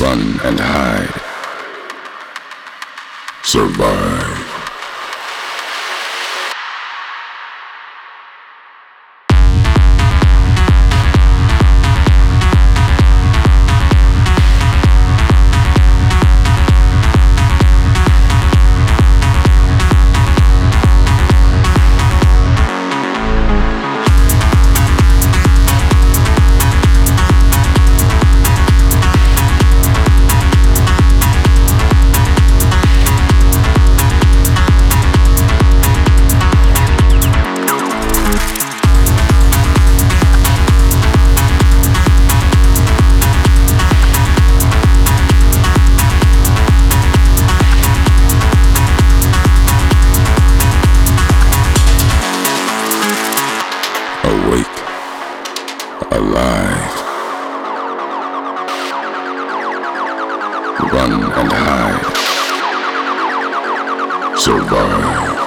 run and hide. Survive. alive. Run and hide. Survive.